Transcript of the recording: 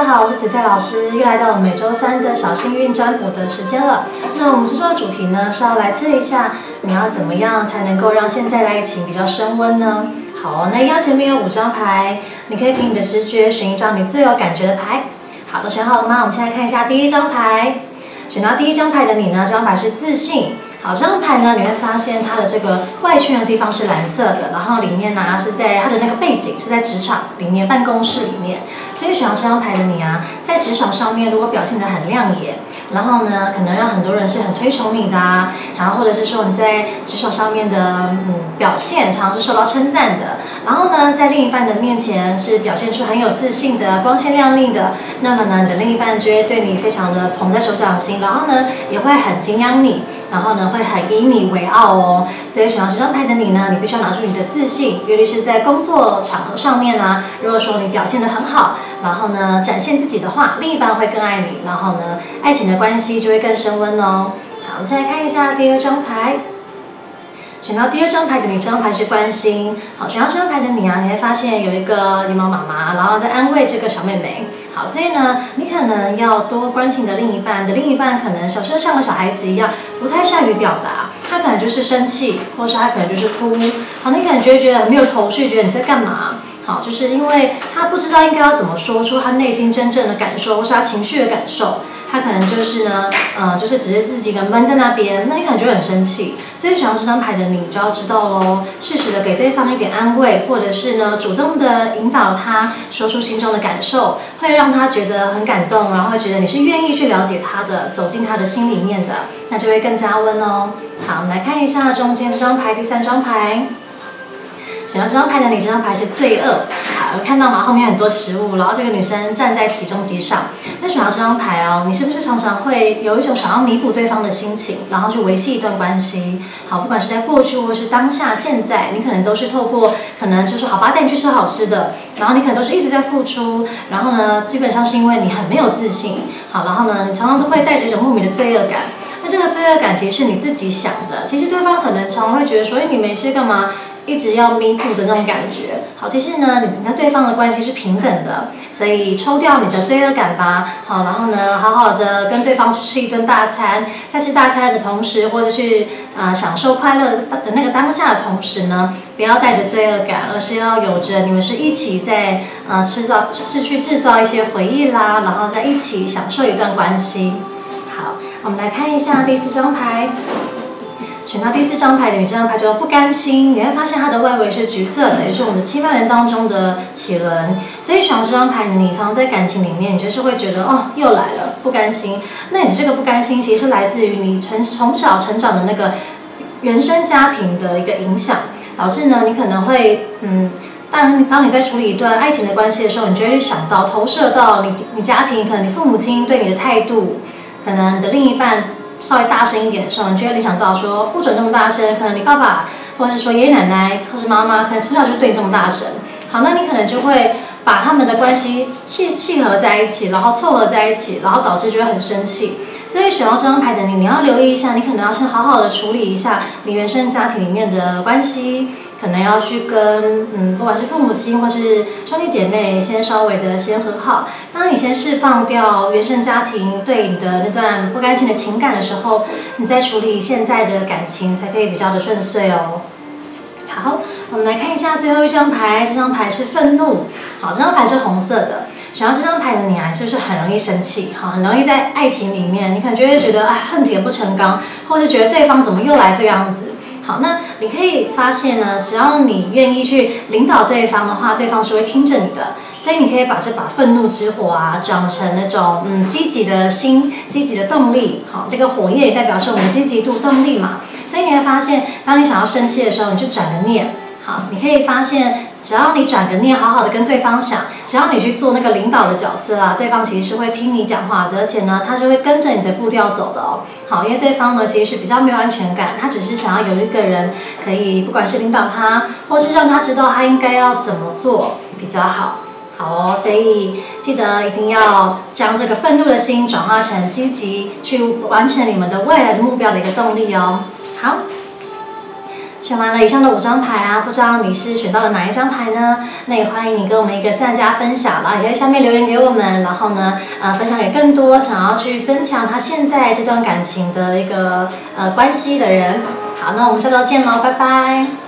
大家好，我是子佩老师，又来到了每周三的小幸运占卜的时间了。那我们这周的主题呢是要来测一下，你要怎么样才能够让现在的爱情比较升温呢？好，那一样前面有五张牌，你可以凭你的直觉选一张你最有感觉的牌。好，都选好了吗？我们现在看一下第一张牌，选到第一张牌的你呢，这张牌是自信。好，这张牌呢，你会发现它的这个外圈的地方是蓝色的，然后里面呢是在它的那个背景是在职场里面办公室里面，所以选到这张牌的你啊，在职场上面如果表现得很亮眼，然后呢可能让很多人是很推崇你的啊，然后或者是说你在职场上面的嗯表现常常是受到称赞的，然后呢在另一半的面前是表现出很有自信的、光鲜亮丽的，那么呢你的另一半就会对你非常的捧在手掌心，然后呢也会很敬仰你。然后呢，会很以你为傲哦。所以选到这张牌的你呢，你必须要拿出你的自信，尤其是在工作场合上面啊。如果说你表现得很好，然后呢展现自己的话，另一半会更爱你，然后呢爱情的关系就会更升温哦。好，我们再来看一下第二张牌。选到第二张牌的你，这张牌是关心。好，选到这张牌的你啊，你会发现有一个狸猫妈妈，然后在安慰这个小妹妹。所以呢，你可能要多关心你的另一半，的另一半可能小时候像个小孩子一样，不太善于表达，他可能就是生气，或是他可能就是哭。好，你可能觉得觉得没有头绪，觉得你在干嘛？就是因为他不知道应该要怎么说出他内心真正的感受，或是他情绪的感受。他可能就是呢，呃，就是只是自己一个闷在那边，那你可能就很生气。所以想要这张牌的你，就要知道喽，适时的给对方一点安慰，或者是呢，主动的引导他说出心中的感受，会让他觉得很感动，然后会觉得你是愿意去了解他的，走进他的心里面的，那就会更加温哦。好，我们来看一下中间这张牌，第三张牌。选到这张牌的你，这张牌是罪恶。好，我看到嘛，后面很多食物，然后这个女生站在体重机上。那选到这张牌哦，你是不是常常会有一种想要弥补对方的心情，然后去维系一段关系？好，不管是在过去或是当下，现在你可能都是透过可能就是好吧，带你去吃好吃的，然后你可能都是一直在付出，然后呢，基本上是因为你很没有自信。好，然后呢，你常常都会带着一种莫名的罪恶感。那这个罪恶感其实是你自己想的，其实对方可能常常会觉得说，哎，你没事干嘛？一直要弥补的那种感觉，好，其实呢，你跟对方的关系是平等的，所以抽掉你的罪恶感吧，好，然后呢，好好的跟对方去吃一顿大餐，在吃大餐的同时，或者去啊享受快乐的那个当下的同时呢，不要带着罪恶感，而是要有着你们是一起在呃制造，是去制造一些回忆啦，然后在一起享受一段关系。好，我们来看一下第四张牌。选到第四张牌的你，这张牌叫不甘心。你会发现它的外围是橘色的，也是我们七万人当中的齿轮。所以选到这张牌的你，常常在感情里面，你就是会觉得哦，又来了，不甘心。那你这个不甘心，其实是来自于你成从小成长的那个原生家庭的一个影响，导致呢，你可能会嗯，当当你在处理一段爱情的关系的时候，你就会想到投射到你你家庭，可能你父母亲对你的态度，可能你的另一半。稍微大声一点的时候，你就会联想到说不准这么大声。可能你爸爸，或者是说爷爷奶奶，或是妈妈，可能从小就对你这么大声。好，那你可能就会把他们的关系契契合在一起，然后凑合在一起，然后导致就会很生气。所以选到这张牌的你，你要留意一下，你可能要先好好的处理一下你原生家庭里面的关系。可能要去跟嗯，不管是父母亲或是兄弟姐妹，先稍微的先和好。当你先释放掉原生家庭对你的那段不甘心的情感的时候，你再处理现在的感情才可以比较的顺遂哦。我们来看一下最后一张牌，这张牌是愤怒。好，这张牌是红色的。想要这张牌的你啊，是不是很容易生气？哈，很容易在爱情里面，你可能就会觉得啊，恨铁不成钢，或是觉得对方怎么又来这样子。好，那你可以发现呢，只要你愿意去领导对方的话，对方是会听着你的。所以你可以把这把愤怒之火啊，转成那种嗯积极的心、积极的动力。好，这个火焰也代表是我们的积极度、动力嘛。所以你会发现，当你想要生气的时候，你就转个念。你可以发现。只要你转个念，好好的跟对方想，只要你去做那个领导的角色啊，对方其实是会听你讲话的，而且呢，他就会跟着你的步调走的哦。好，因为对方呢其实是比较没有安全感，他只是想要有一个人可以，不管是领导他，或是让他知道他应该要怎么做比较好。好哦，所以记得一定要将这个愤怒的心转化成积极，去完成你们的未来的目标的一个动力哦。好。选完了以上的五张牌啊，不知道你是选到了哪一张牌呢？那也欢迎你给我们一个赞加分享啦，也在下面留言给我们，然后呢，呃，分享给更多想要去增强他现在这段感情的一个呃关系的人。好，那我们下周见喽，拜拜。